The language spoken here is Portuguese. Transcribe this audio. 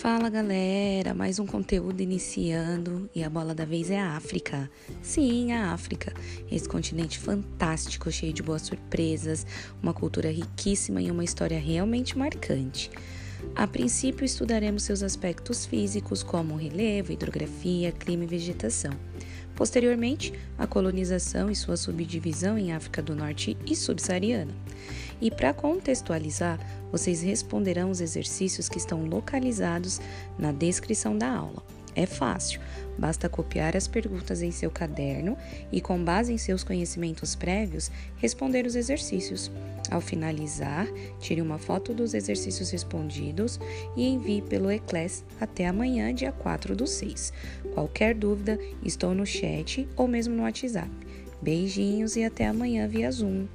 Fala galera, mais um conteúdo iniciando e a bola da vez é a África. Sim, a África, esse continente fantástico, cheio de boas surpresas, uma cultura riquíssima e uma história realmente marcante. A princípio, estudaremos seus aspectos físicos, como relevo, hidrografia, clima e vegetação. Posteriormente, a colonização e sua subdivisão em África do Norte e Subsaariana. E para contextualizar, vocês responderão os exercícios que estão localizados na descrição da aula. É fácil, basta copiar as perguntas em seu caderno e, com base em seus conhecimentos prévios, responder os exercícios. Ao finalizar, tire uma foto dos exercícios respondidos e envie pelo Eclass até amanhã, dia 4 do 6. Qualquer dúvida, estou no chat ou mesmo no WhatsApp. Beijinhos e até amanhã via Zoom.